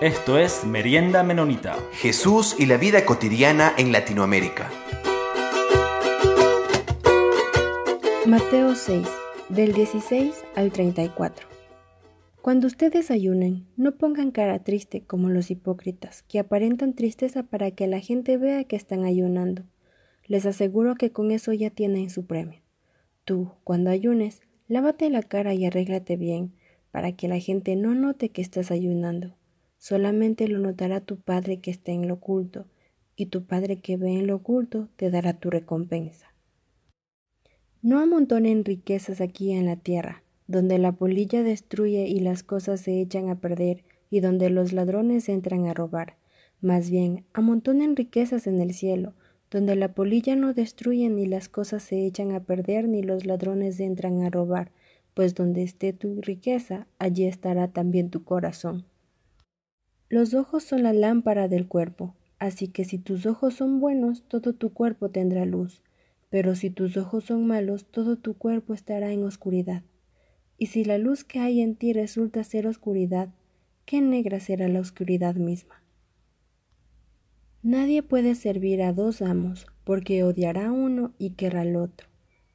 Esto es Merienda Menonita. Jesús y la vida cotidiana en Latinoamérica. Mateo 6, del 16 al 34. Cuando ustedes ayunen, no pongan cara triste como los hipócritas, que aparentan tristeza para que la gente vea que están ayunando. Les aseguro que con eso ya tienen su premio. Tú, cuando ayunes, lávate la cara y arréglate bien, para que la gente no note que estás ayunando. Solamente lo notará tu Padre que está en lo oculto, y tu Padre que ve en lo oculto te dará tu recompensa. No amontonen riquezas aquí en la tierra, donde la polilla destruye y las cosas se echan a perder, y donde los ladrones entran a robar. Más bien, amontonen riquezas en el cielo, donde la polilla no destruye ni las cosas se echan a perder ni los ladrones entran a robar, pues donde esté tu riqueza, allí estará también tu corazón. Los ojos son la lámpara del cuerpo, así que si tus ojos son buenos, todo tu cuerpo tendrá luz, pero si tus ojos son malos, todo tu cuerpo estará en oscuridad. Y si la luz que hay en ti resulta ser oscuridad, qué negra será la oscuridad misma. Nadie puede servir a dos amos, porque odiará a uno y querrá al otro,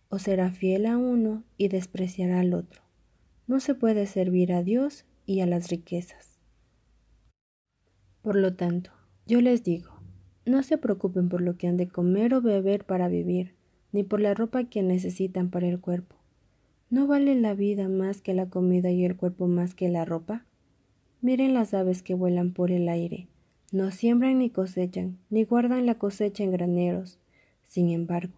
o será fiel a uno y despreciará al otro. No se puede servir a Dios y a las riquezas. Por lo tanto, yo les digo, no se preocupen por lo que han de comer o beber para vivir, ni por la ropa que necesitan para el cuerpo. ¿No vale la vida más que la comida y el cuerpo más que la ropa? Miren las aves que vuelan por el aire. No siembran ni cosechan, ni guardan la cosecha en graneros. Sin embargo,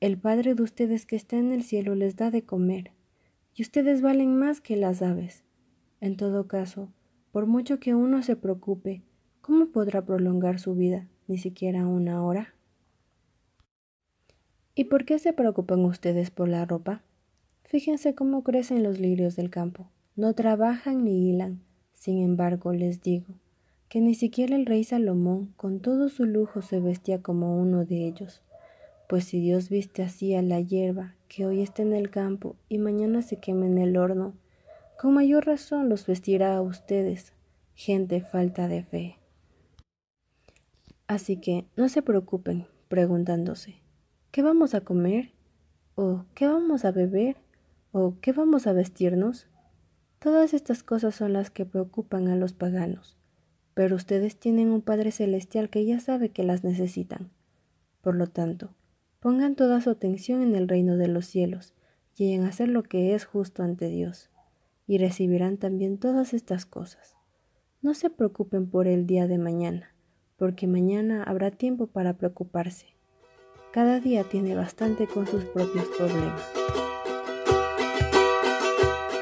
el Padre de ustedes que está en el cielo les da de comer, y ustedes valen más que las aves. En todo caso, por mucho que uno se preocupe, ¿Cómo podrá prolongar su vida ni siquiera una hora? ¿Y por qué se preocupan ustedes por la ropa? Fíjense cómo crecen los lirios del campo. No trabajan ni hilan. Sin embargo, les digo que ni siquiera el rey Salomón, con todo su lujo, se vestía como uno de ellos. Pues si Dios viste así a la hierba, que hoy está en el campo y mañana se quema en el horno, con mayor razón los vestirá a ustedes, gente falta de fe. Así que no se preocupen preguntándose, ¿qué vamos a comer? ¿O qué vamos a beber? ¿O qué vamos a vestirnos? Todas estas cosas son las que preocupan a los paganos, pero ustedes tienen un Padre Celestial que ya sabe que las necesitan. Por lo tanto, pongan toda su atención en el reino de los cielos y en hacer lo que es justo ante Dios, y recibirán también todas estas cosas. No se preocupen por el día de mañana porque mañana habrá tiempo para preocuparse. Cada día tiene bastante con sus propios problemas.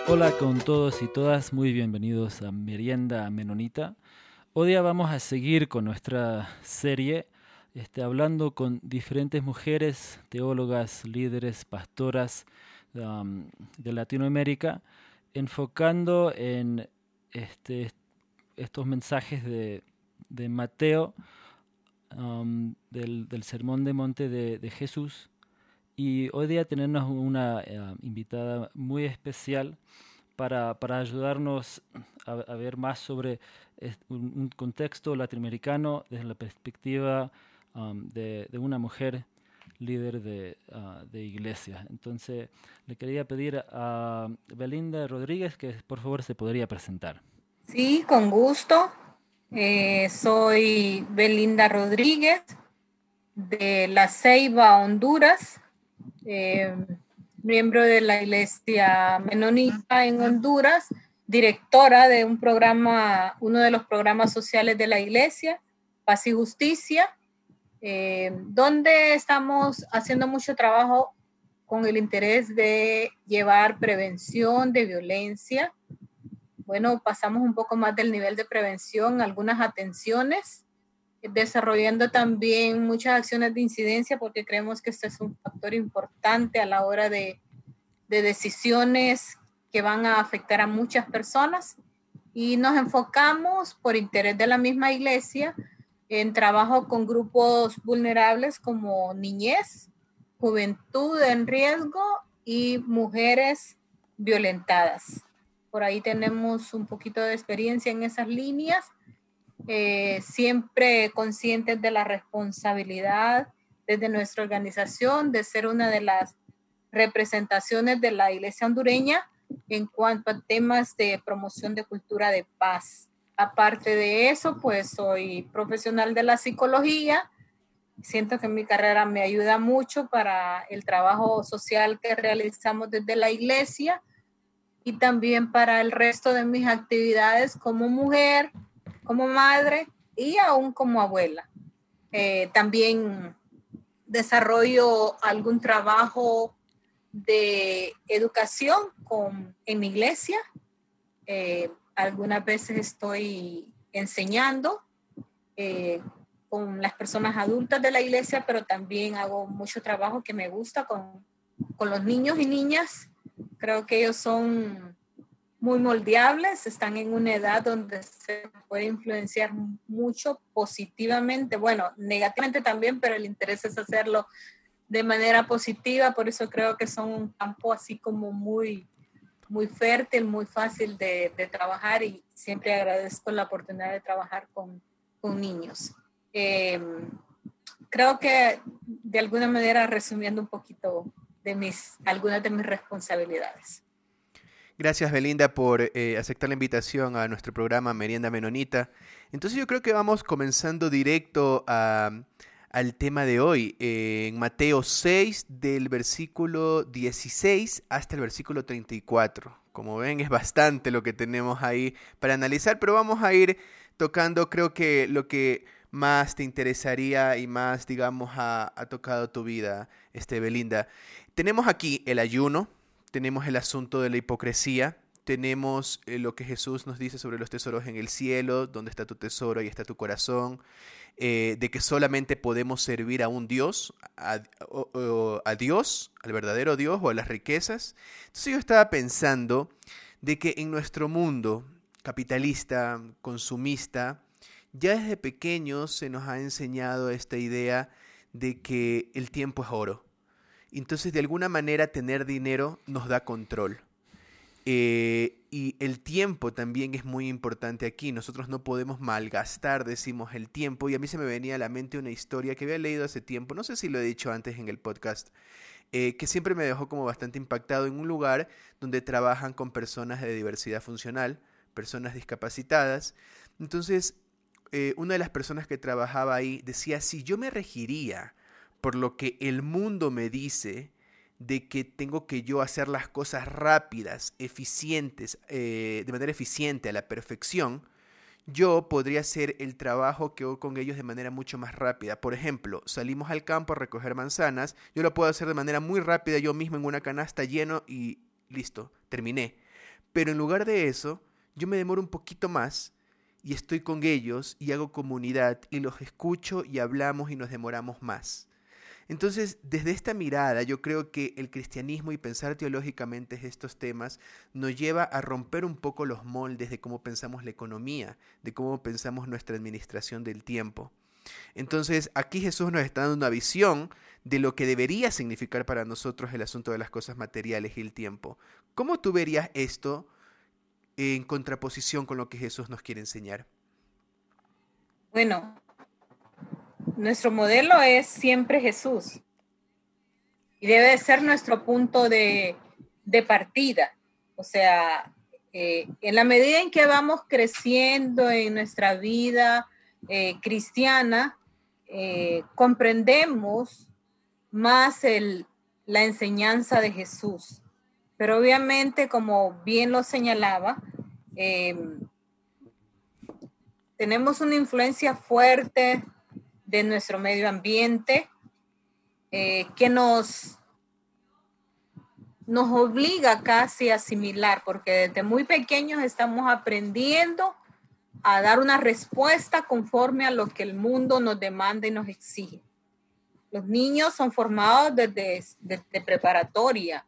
Hola con todos y todas, muy bienvenidos a Merienda Menonita. Hoy día vamos a seguir con nuestra serie, este, hablando con diferentes mujeres, teólogas, líderes, pastoras um, de Latinoamérica, enfocando en este, estos mensajes de, de Mateo, um, del, Sermón de Monte de, Jesús. Y hoy día tenemos una eh, invitada muy especial para, ayudarnos a, ver más sobre un, contexto latinoamericano desde la perspectiva um, de, una mujer líder de, uh, de, iglesia. Entonces, le quería pedir a Belinda Rodríguez que por favor se podría presentar. Sí, con gusto. Eh, soy Belinda Rodríguez de La Ceiba, Honduras, eh, miembro de la Iglesia Menonita en Honduras, directora de un programa, uno de los programas sociales de la Iglesia, Paz y Justicia, eh, donde estamos haciendo mucho trabajo con el interés de llevar prevención de violencia bueno, pasamos un poco más del nivel de prevención, algunas atenciones, desarrollando también muchas acciones de incidencia porque creemos que este es un factor importante a la hora de, de decisiones que van a afectar a muchas personas. Y nos enfocamos por interés de la misma iglesia en trabajo con grupos vulnerables como niñez, juventud en riesgo y mujeres violentadas. Por ahí tenemos un poquito de experiencia en esas líneas eh, siempre conscientes de la responsabilidad desde nuestra organización de ser una de las representaciones de la iglesia hondureña en cuanto a temas de promoción de cultura de paz. Aparte de eso, pues soy profesional de la psicología. Siento que mi carrera me ayuda mucho para el trabajo social que realizamos desde la iglesia y también para el resto de mis actividades como mujer, como madre y aún como abuela. Eh, también desarrollo algún trabajo de educación con, en mi iglesia. Eh, algunas veces estoy enseñando eh, con las personas adultas de la iglesia, pero también hago mucho trabajo que me gusta con, con los niños y niñas. Creo que ellos son muy moldeables, están en una edad donde se puede influenciar mucho positivamente, bueno, negativamente también, pero el interés es hacerlo de manera positiva, por eso creo que son un campo así como muy, muy fértil, muy fácil de, trabajar y siempre agradezco la oportunidad de trabajar con, niños. Em, creo que de alguna manera resumiendo un poquito de mis, algunas de mis responsabilidades. Gracias Belinda por eh, aceptar la invitación a nuestro programa Merienda Menonita. Entonces yo creo que vamos comenzando directo al tema de hoy, en Mateo 6 del versículo 16 hasta el versículo 34. Como ven es bastante lo que tenemos ahí para analizar, pero vamos a ir tocando creo que lo que más te interesaría y más digamos ha, tocado tu vida, este Belinda. Tenemos aquí el ayuno, tenemos el asunto de la hipocresía, tenemos eh, lo que Jesús nos dice sobre los tesoros en el cielo, donde está tu tesoro, y está tu corazón, eh, de que solamente podemos servir a un Dios, a, a, Dios, al verdadero Dios o a las riquezas. Entonces yo estaba pensando de que en nuestro mundo capitalista, consumista, ya desde pequeños se nos ha enseñado esta idea de que el tiempo es oro entonces, de alguna manera, tener dinero nos da control. Eh, y el tiempo también es muy importante aquí. Nosotros no podemos malgastar, decimos, el tiempo. Y a mí se me venía a la mente una historia que había leído hace tiempo, no sé si lo he dicho antes en el podcast, eh, que siempre me dejó como bastante impactado en un lugar donde trabajan con personas de diversidad funcional, personas discapacitadas. Entonces, eh, una de las personas que trabajaba ahí decía, si yo me regiría por lo que el mundo me dice de que tengo que yo hacer las cosas rápidas, eficientes, eh, de manera eficiente, a la perfección, yo podría hacer el trabajo que hago con ellos de manera mucho más rápida. Por ejemplo, salimos al campo a recoger manzanas, yo lo puedo hacer de manera muy rápida yo mismo en una canasta lleno y listo, terminé. Pero en lugar de eso, yo me demoro un poquito más y estoy con ellos y hago comunidad y los escucho y hablamos y nos demoramos más. Entonces, desde esta mirada, yo creo que el cristianismo y pensar teológicamente estos temas nos lleva a romper un poco los moldes de cómo pensamos la economía, de cómo pensamos nuestra administración del tiempo. Entonces, aquí Jesús nos está dando una visión de lo que debería significar para nosotros el asunto de las cosas materiales y el tiempo. ¿Cómo tú verías esto en contraposición con lo que Jesús nos quiere enseñar? Bueno, nuestro modelo es siempre Jesús y debe ser nuestro punto de, partida. O sea, eh, en la medida en que vamos creciendo en nuestra vida eh, cristiana, eh, comprendemos más la enseñanza de Jesús. Pero obviamente, como bien lo señalaba, tenemos una influencia fuerte de nuestro medio ambiente, eh, que nos, nos obliga casi a asimilar, porque desde muy pequeños estamos aprendiendo a dar una respuesta conforme a lo que el mundo nos demanda y nos exige. Los niños son formados desde, desde preparatoria,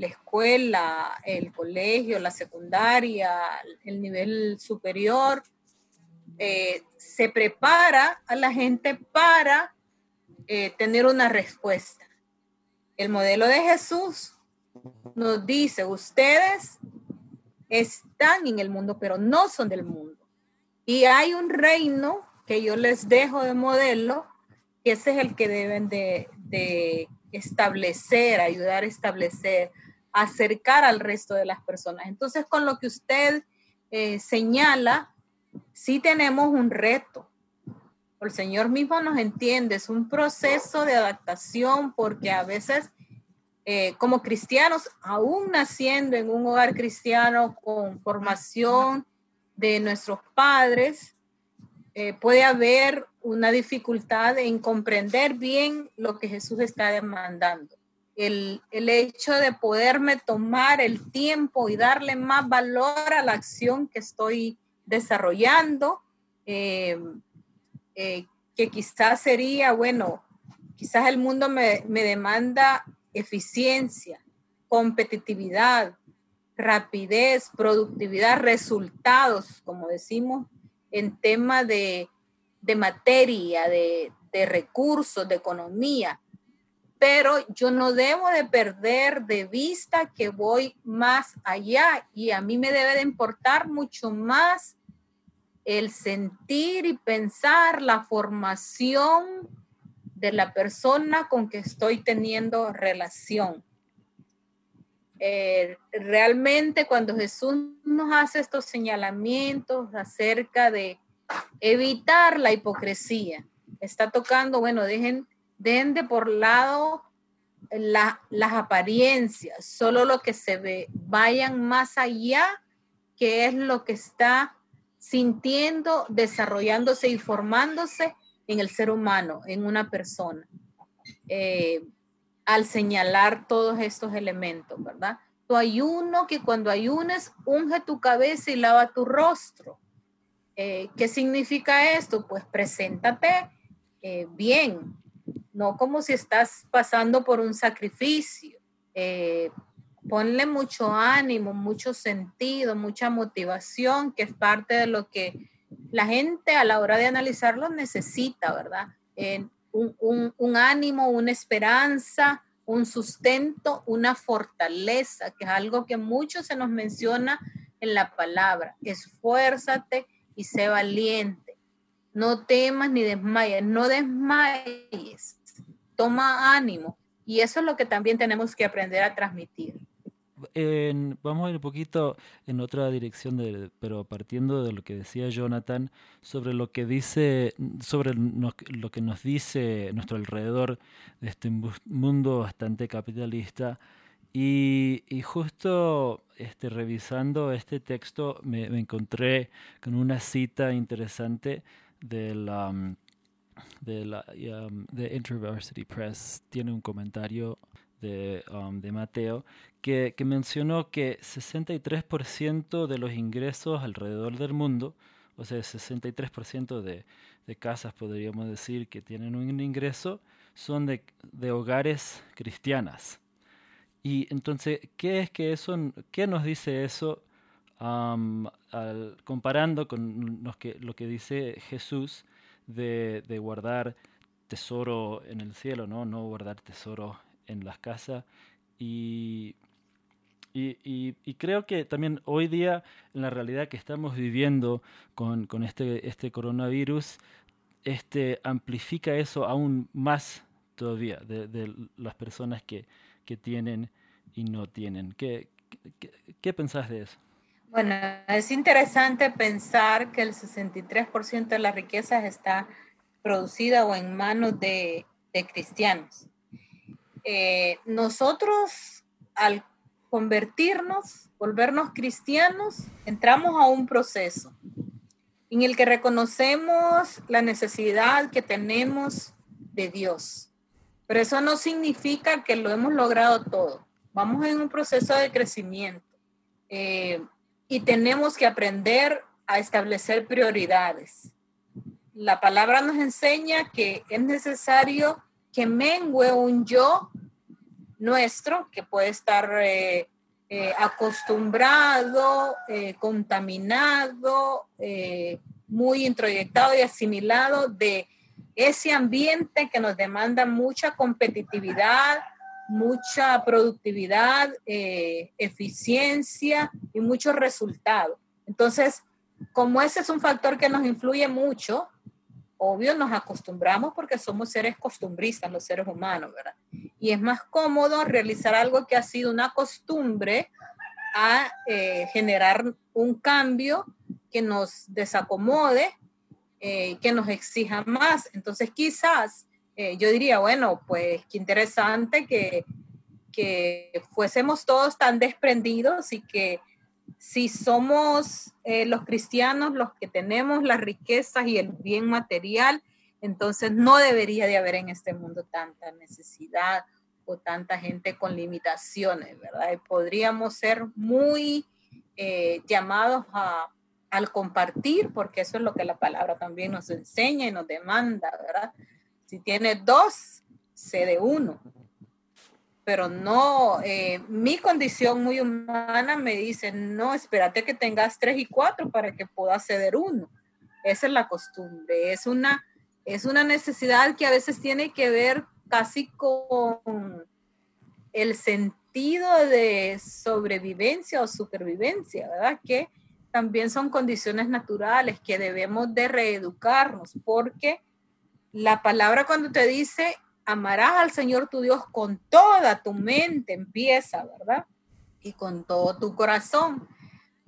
la escuela, el colegio, la secundaria, el nivel superior, eh, se prepara a la gente para eh, tener una respuesta. El modelo de Jesús nos dice, ustedes están en el mundo, pero no son del mundo. Y hay un reino que yo les dejo de modelo, que ese es el que deben de, de establecer, ayudar a establecer, acercar al resto de las personas. Entonces, con lo que usted eh, señala, sí tenemos un reto. El Señor mismo nos entiende, es un proceso de adaptación porque a veces eh, como cristianos, aún naciendo en un hogar cristiano con formación de nuestros padres, eh, puede haber una dificultad en comprender bien lo que Jesús está demandando. El, hecho de poderme tomar el tiempo y darle más valor a la acción que estoy desarrollando, eh, eh, que quizás sería, bueno, quizás el mundo me, me demanda eficiencia, competitividad, rapidez, productividad, resultados, como decimos, en tema de, materia, de, recursos, de economía. Pero yo no debo de perder de vista que voy más allá y a mí me debe de importar mucho más el sentir y pensar la formación de la persona con que estoy teniendo relación. Eh, realmente cuando Jesús nos hace estos señalamientos acerca de evitar la hipocresía, está tocando, bueno, dejen, dejen de por lado las apariencias, solo lo que se ve, vayan más allá, que es lo que está sintiendo, desarrollándose y formándose en el ser humano, en una persona. Eh, al señalar todos estos elementos, ¿verdad? Tu ayuno, que cuando ayunes, unge tu cabeza y lava tu rostro. Eh, ¿Qué significa esto? Pues preséntate eh, bien, no como si estás pasando por un sacrificio. Eh, ponle mucho ánimo, mucho sentido, mucha motivación, que es parte de lo que la gente a la hora de analizarlo necesita, ¿verdad? un, ánimo, una esperanza, un sustento, una fortaleza, que es algo que mucho se nos menciona en la palabra. Esfuérzate y sé valiente. No temas ni desmayes, no desmayes. Toma ánimo. Y eso es lo que también tenemos que aprender a transmitir vamos a ir un poquito en otra dirección, pero partiendo de lo que decía Jonathan sobre lo que dice, sobre lo que nos dice nuestro alrededor de este mundo bastante capitalista. Y, justo este, revisando este texto me, encontré con una cita interesante de la, de la um, de InterVarsity Press. Tiene un comentario de, um, de Mateo, que, que, mencionó que 63% de los ingresos alrededor del mundo, o sea, 63% de, de casas, podríamos decir, que tienen un ingreso, son de, de hogares cristianas. Y entonces, ¿qué es que eso, qué nos dice eso um, al, comparando con lo que, lo que dice Jesús de, guardar tesoro en el cielo, ¿no? No guardar tesoro en las casas y, y, creo que también hoy día en la realidad que estamos viviendo con, con este, este coronavirus, este, amplifica eso aún más todavía de, las personas que, que, tienen y no tienen. ¿Qué, qué, qué pensás de eso? Bueno, es interesante pensar que el 63% de las riquezas está producida o en manos de, de cristianos. Eh, nosotros al convertirnos, volvernos cristianos, entramos a un proceso en el que reconocemos la necesidad que tenemos de Dios. Pero eso no significa que lo hemos logrado todo. Vamos en un proceso de crecimiento eh, y tenemos que aprender a establecer prioridades. La palabra nos enseña que es necesario que mengue un yo nuestro que puede estar eh, eh, acostumbrado, eh, contaminado, muy introyectado y asimilado de ese ambiente que nos demanda mucha competitividad, mucha productividad, eficiencia y muchos resultados. Entonces, como ese es un factor que nos influye mucho, obvio nos acostumbramos porque somos seres costumbristas, los seres humanos, ¿verdad? Y es más cómodo realizar algo que ha sido una costumbre a eh, generar un cambio que nos desacomode, eh, que nos exija más. Entonces quizás eh, yo diría, bueno, pues qué interesante que, que fuésemos todos tan desprendidos y que si somos eh, los cristianos los que tenemos las riquezas y el bien material, entonces no debería de haber en este mundo tanta necesidad o tanta gente con limitaciones, ¿verdad? podríamos ser muy eh, llamados a, al compartir, porque eso es lo que la palabra también nos enseña y nos demanda, ¿verdad? Si tiene dos, sé de uno pero no, eh, mi condición muy humana me dice, no, espérate que tengas tres y cuatro para que pueda ceder uno. Esa es la costumbre, es una, es una necesidad que a veces tiene que ver casi con el sentido de sobrevivencia o supervivencia, ¿verdad? Que también son condiciones naturales que debemos de reeducarnos, porque la palabra cuando te dice amarás al Señor tu Dios con toda tu mente, empieza, ¿verdad? Y con todo tu corazón.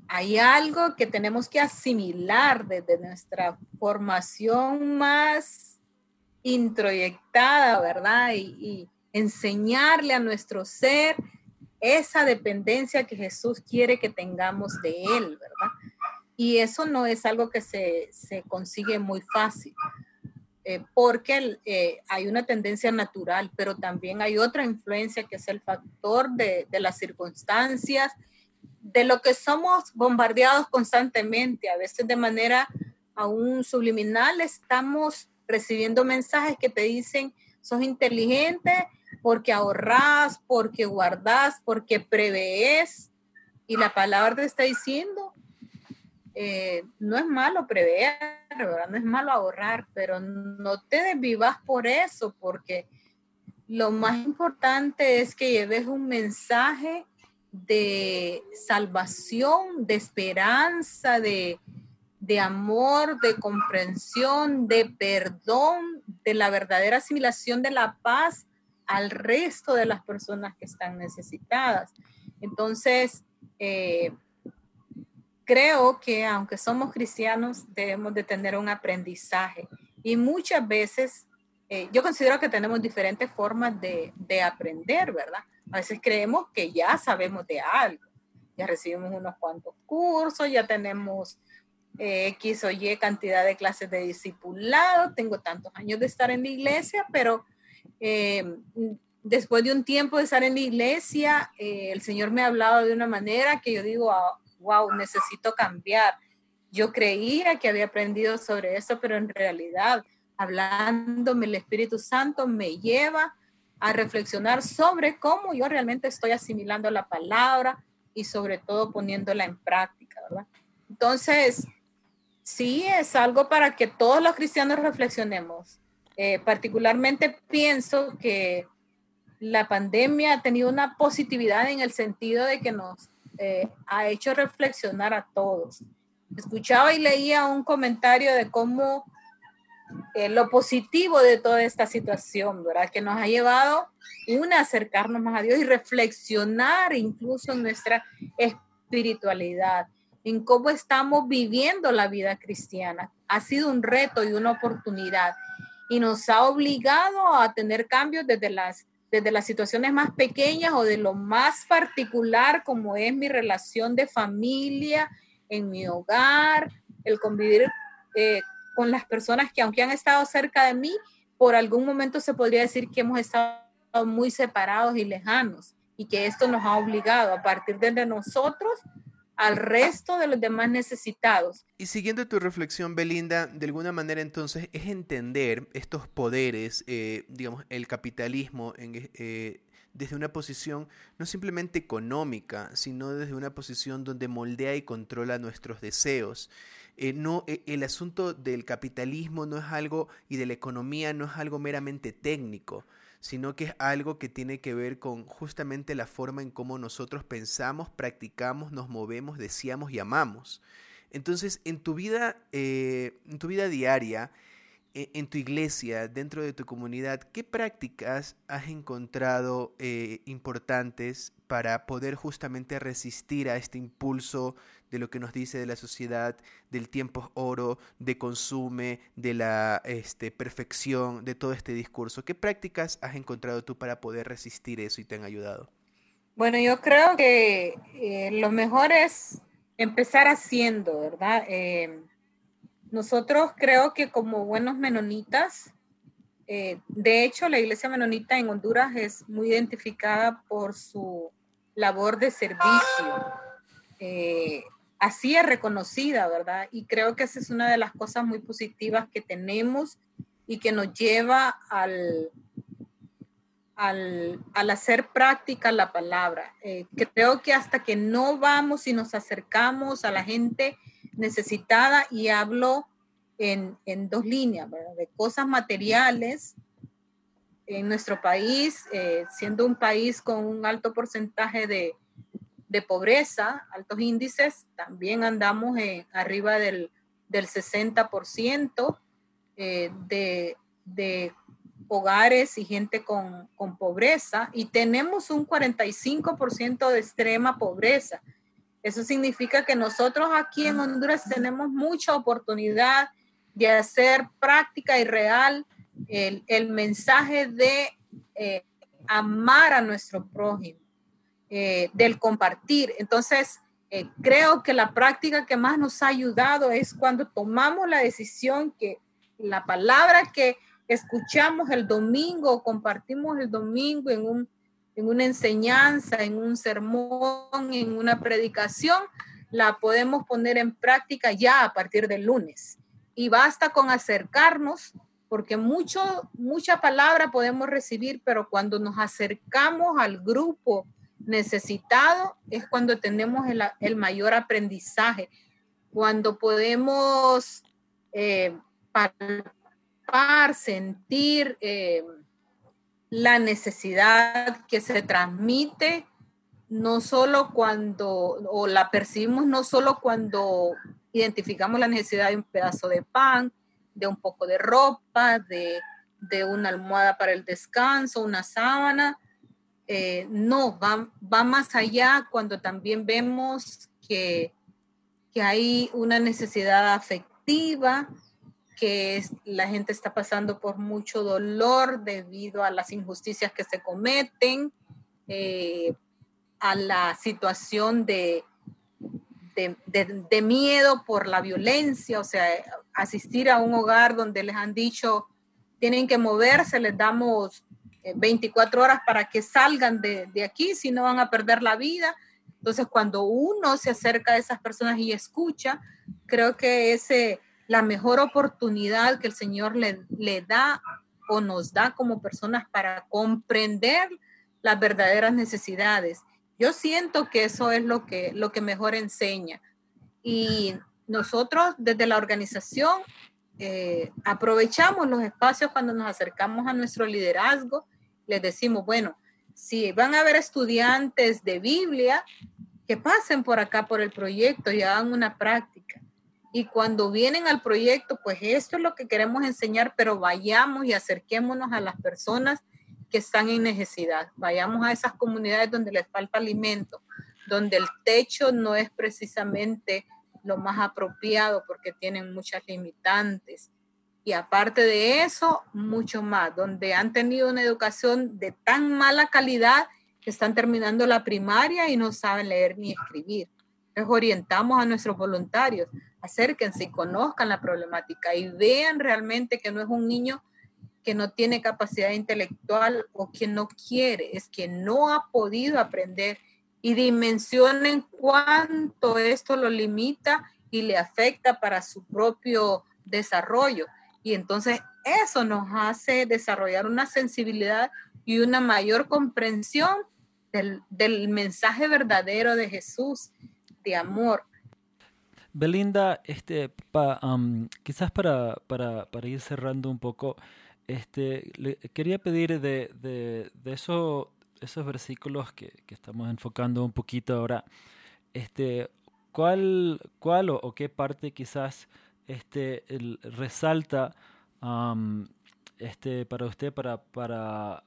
Hay algo que tenemos que asimilar desde nuestra formación más introyectada, ¿verdad? Y, enseñarle a nuestro ser esa dependencia que Jesús quiere que tengamos de Él, ¿verdad? Y eso no es algo que se, se consigue muy fácil. Eh, porque eh, hay una tendencia natural, pero también hay otra influencia que es el factor de, de, las circunstancias, de lo que somos bombardeados constantemente, a veces de manera aún subliminal, estamos recibiendo mensajes que te dicen, sos inteligente porque ahorras, porque guardas, porque prevees, y la palabra te está diciendo, eh, no es malo prever, ¿verdad? No es malo ahorrar, pero no te desvivas por eso, porque lo más importante es que lleves un mensaje de salvación, de esperanza, de, de amor, de comprensión, de perdón, de la verdadera asimilación de la paz al resto de las personas que están necesitadas. Entonces, eh, creo que aunque somos cristianos, debemos de tener un aprendizaje. Y muchas veces, eh, yo considero que tenemos diferentes formas de, de, aprender, ¿verdad? A veces creemos que ya sabemos de algo. Ya recibimos unos cuantos cursos, ya tenemos eh, X o Y cantidad de clases de discipulado, tengo tantos años de estar en la iglesia, pero eh, después de un tiempo de estar en la iglesia, el Señor me ha hablado de una manera que yo digo, ah, wow, necesito cambiar. Yo creía que había aprendido sobre eso, pero en realidad, hablándome el Espíritu Santo me lleva a reflexionar sobre cómo yo realmente estoy asimilando la palabra y sobre todo poniéndola en práctica, ¿verdad? Entonces, sí, es algo para que todos los cristianos reflexionemos. Eh, particularmente pienso que la pandemia ha tenido una positividad en el sentido de que nos eh, ha hecho reflexionar a todos. Escuchaba y leía un comentario de cómo eh, lo positivo de toda esta situación, ¿verdad? Que nos ha llevado una a acercarnos más a Dios y reflexionar incluso en nuestra espiritualidad, en cómo estamos viviendo la vida cristiana. Ha sido un reto y una oportunidad y nos ha obligado a tener cambios desde las desde las situaciones más pequeñas o de lo más particular, como es mi relación de familia, en mi hogar, el convivir eh, con las personas que aunque han estado cerca de mí, por algún momento se podría decir que hemos estado muy separados y lejanos y que esto nos ha obligado a partir de nosotros al resto de los demás necesitados. Y siguiendo tu reflexión, Belinda, de alguna manera entonces es entender estos poderes, eh, digamos, el capitalismo eh, desde una posición no simplemente económica, sino desde una posición donde moldea y controla nuestros deseos. Eh, no, el asunto del capitalismo no es algo y de la economía no es algo meramente técnico, sino que es algo que tiene que ver con justamente la forma en cómo nosotros pensamos, practicamos, nos movemos, deseamos y amamos. Entonces, en tu vida, eh, en tu vida diaria, e, en tu iglesia, dentro de tu comunidad, ¿qué prácticas has encontrado eh, importantes para poder justamente resistir a este impulso de lo que nos dice de la sociedad, del tiempo oro, de consume, de la este, perfección, de todo este discurso? ¿Qué prácticas has encontrado tú para poder resistir eso y te han ayudado? Bueno, yo creo que eh, lo mejor es empezar haciendo, ¿verdad? Eh, nosotros creo que como buenos menonitas, eh, de hecho la iglesia menonita en Honduras es muy identificada por su labor de servicio. Así es reconocida, ¿verdad? Y creo que esa es una de las cosas muy positivas que tenemos y que nos lleva al, al, hacer práctica la palabra. Eh, creo que hasta que no vamos y nos acercamos a la gente necesitada y hablo en, dos líneas, de cosas materiales. En nuestro país, eh, siendo un país con un alto porcentaje de, pobreza, altos índices, también andamos arriba del, del 60% eh, de, de hogares y gente con, con pobreza y tenemos un 45% de extrema pobreza. Eso significa que nosotros aquí en Honduras tenemos mucha oportunidad de hacer práctica y real el, el mensaje de eh, amar a nuestro prójimo, eh, del compartir. Entonces, eh, creo que la práctica que más nos ha ayudado es cuando tomamos la decisión que la palabra que escuchamos el domingo, compartimos el domingo en, un, en una enseñanza, en un sermón, en una predicación, la podemos poner en práctica ya a partir del lunes. Y basta con acercarnos, porque mucho, mucha palabra podemos recibir, pero cuando nos acercamos al grupo necesitado es cuando tenemos el, mayor aprendizaje, cuando podemos eh, sentir eh, la necesidad que se transmite, no solo cuando, o la percibimos no solo cuando identificamos la necesidad de un pedazo de pan, de un poco de ropa, de, una almohada para el descanso, una sábana. Eh, no, va, va, más allá cuando también vemos que, que hay una necesidad afectiva, que la gente está pasando por mucho dolor debido a las injusticias que se cometen, eh, a la situación de, de, miedo por la violencia, o sea, asistir a un hogar donde les han dicho tienen que moverse, les damos 24 eh, horas para que salgan de, de aquí, si no van a perder la vida. Entonces, cuando uno se acerca a esas personas y escucha, creo que ese la mejor oportunidad que el Señor le, le da o nos da como personas para comprender las verdaderas necesidades. Yo siento que eso es lo que, lo que mejor enseña. Y nosotros desde la organización eh, aprovechamos los espacios cuando nos acercamos a nuestro liderazgo. Les decimos, bueno, si van a haber estudiantes de Biblia, que pasen por acá por el proyecto y hagan una práctica. Y cuando vienen al proyecto, pues esto es lo que queremos enseñar, pero vayamos y acerquémonos a las personas que están en necesidad. Vayamos a esas comunidades donde les falta alimento, donde el techo no es precisamente lo más apropiado porque tienen muchas limitantes. Y aparte de eso, mucho más, donde han tenido una educación de tan mala calidad que están terminando la primaria y no saben leer ni escribir. Les orientamos a nuestros voluntarios acérquense y conozcan la problemática y vean realmente que no es un niño que no tiene capacidad intelectual o que no quiere, es que no ha podido aprender y dimensionen cuánto esto lo limita y le afecta para su propio desarrollo. Y entonces eso nos hace desarrollar una sensibilidad y una mayor comprensión del, del mensaje verdadero de Jesús, de amor. Belinda, este, quizás para, para, para, ir cerrando un poco, este, le quería pedir de, de, de eso, esos versículos que, que, estamos enfocando un poquito ahora, este, ¿cuál, cuál o, qué parte quizás este, resalta este, para usted, para, para,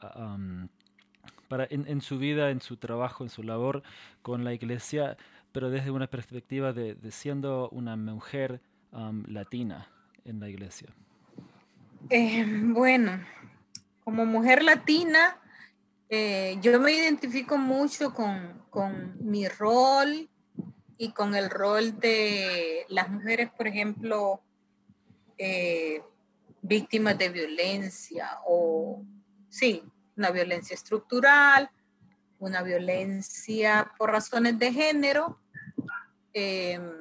para en, su vida, en su trabajo, en su labor con la iglesia, pero desde una perspectiva de, siendo una mujer latina en la iglesia? Eh, bueno, como mujer latina, eh, yo me identifico mucho con, con, mi rol y con el rol de las mujeres, por ejemplo, eh, víctimas de violencia o, sí, una violencia estructural, una violencia por razones de género. Em,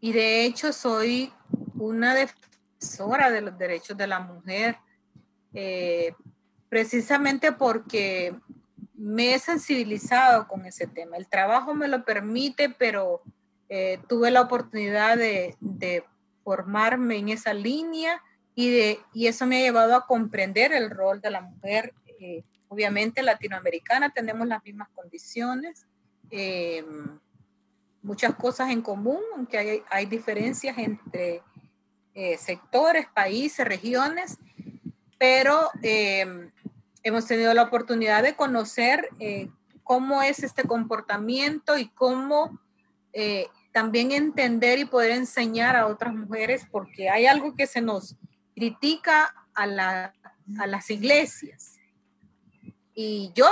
y de hecho soy una defensora de los derechos de la mujer, eh, precisamente porque me he sensibilizado con ese tema. El trabajo me lo permite, pero eh, tuve la oportunidad de, de, formarme en esa línea y, de, y eso me ha llevado a comprender el rol de la mujer. Eh, obviamente latinoamericana tenemos las mismas condiciones, eh, muchas cosas en común, aunque hay, hay diferencias entre sectores, países, regiones, pero hemos tenido la oportunidad de conocer eh, cómo es este comportamiento y cómo eh, también entender y poder enseñar a otras mujeres, porque hay algo que se nos critica a, las iglesias. Y yo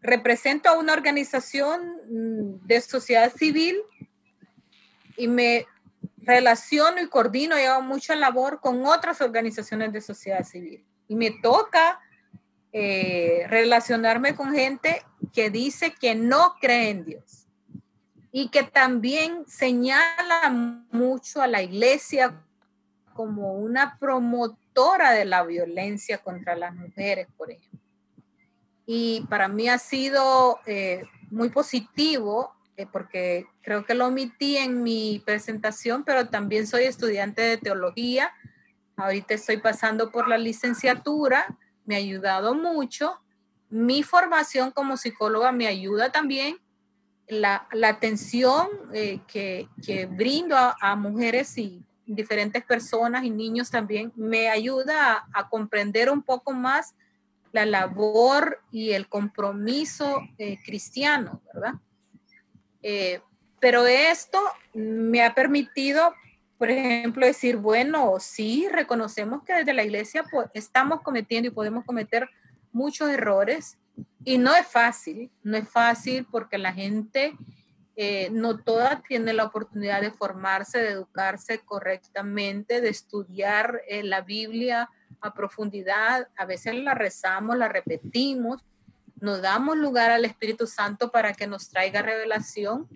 represento a una organización mm, de sociedad civil y me relaciono y coordino y hago mucha labor con otras organizaciones de sociedad civil y me toca eh, relacionarme con gente que dice que no cree en Dios y que también señala mucho a la iglesia como una promotora de la violencia contra las mujeres, por ejemplo. Y para mí ha sido eh, muy positivo eh, porque creo que lo omití en mi presentación, pero también soy estudiante de teología Ahorita estoy pasando por la licenciatura, me ha ayudado mucho. Mi formación como psicóloga me ayuda también. La, atención eh, que, brindo a, mujeres y diferentes personas y niños también me ayuda a, comprender un poco más la labor y el compromiso eh, cristiano, ¿verdad? Eh, pero esto me ha permitido por ejemplo, decir, bueno, sí, reconocemos que desde la iglesia estamos cometiendo y podemos cometer muchos errores y no es fácil, no es fácil porque la gente eh, no toda tiene la oportunidad de formarse, de educarse correctamente, de estudiar eh, la Biblia a profundidad. A veces la rezamos, la repetimos, nos damos lugar al Espíritu Santo para que nos traiga revelación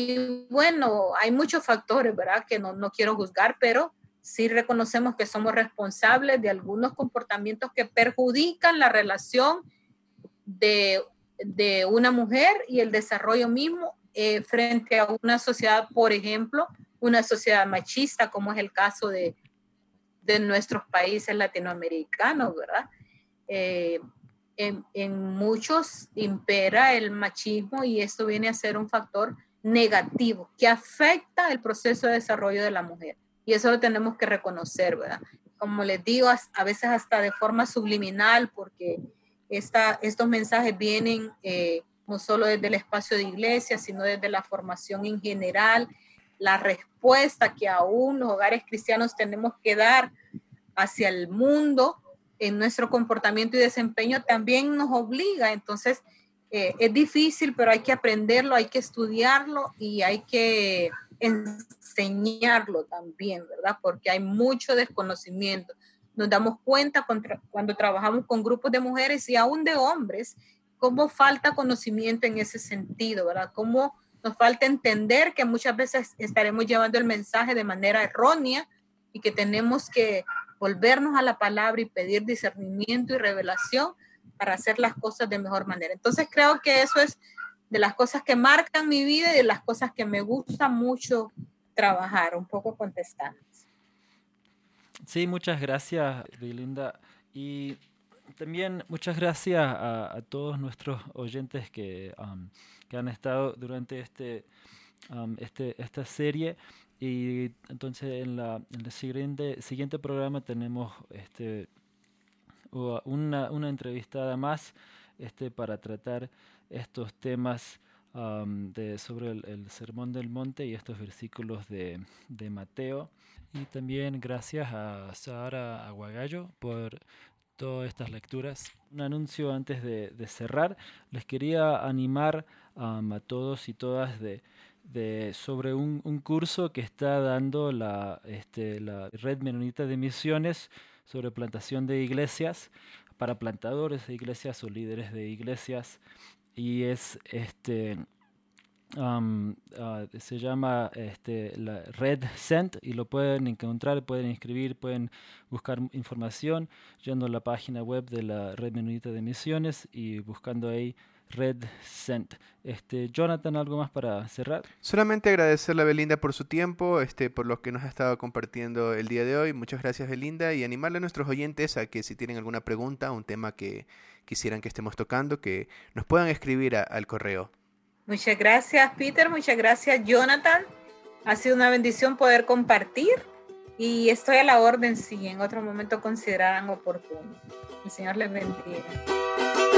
y bueno, hay muchos factores, ¿verdad? Que no, no quiero juzgar, pero sí reconocemos que somos responsables de algunos comportamientos que perjudican la relación de, de una mujer y el desarrollo mismo eh, frente a una sociedad, por ejemplo, una sociedad machista, como es el caso de, de nuestros países latinoamericanos, ¿verdad? Eh, en, en, muchos impera el machismo y esto viene a ser un factor negativo que afecta el proceso de desarrollo de la mujer. Y eso lo tenemos que reconocer, ¿verdad? Como les digo, a veces hasta de forma subliminal, porque esta, estos mensajes vienen eh, no solo desde el espacio de iglesia, sino desde la formación en general, la respuesta que aún los hogares cristianos tenemos que dar hacia el mundo en nuestro comportamiento y desempeño también nos obliga. Entonces, eh, es difícil, pero hay que aprenderlo, hay que estudiarlo y hay que enseñarlo también, ¿verdad? Porque hay mucho desconocimiento. Nos damos cuenta cuando trabajamos con grupos de mujeres y aún de hombres, cómo falta conocimiento en ese sentido, ¿verdad? Cómo nos falta entender que muchas veces estaremos llevando el mensaje de manera errónea y que tenemos que volvernos a la palabra y pedir discernimiento y revelación para hacer las cosas de mejor manera. Entonces creo que eso es de las cosas que marcan mi vida y de las cosas que me gusta mucho trabajar, un poco contestar. Sí, muchas gracias, Belinda. Y también muchas gracias a, todos nuestros oyentes que um, que han estado durante este, este, esta serie. Y entonces en, la, el siguiente, siguiente programa tenemos este, una, una entrevistada más este, para tratar estos temas de, sobre el, Sermón del Monte y estos versículos de, de Mateo. Y también gracias a Sara Aguagallo por todas estas lecturas. Un anuncio antes de, de cerrar. Les quería animar a todos y todas de, de sobre un, un, curso que está dando la, este, la Red Menonita de Misiones sobre plantación de iglesias para plantadores de iglesias o líderes de iglesias. Y es este um, uh, se llama este, la Red Cent y lo pueden encontrar, pueden inscribir, pueden buscar información yendo a la página web de la Red Menonita de Misiones y buscando ahí Red Cent. Este, Jonathan, ¿algo más para cerrar? Solamente agradecerle a Belinda por su tiempo, este, por lo que nos ha estado compartiendo el día de hoy. Muchas gracias, Belinda, y animarle a nuestros oyentes a que si tienen alguna pregunta, un tema que quisieran que estemos tocando, que nos puedan escribir al correo. Muchas gracias, Peter. Muchas gracias, Jonathan. Ha sido una bendición poder compartir y estoy a la orden si en otro momento consideran oportuno. El Señor les bendiga.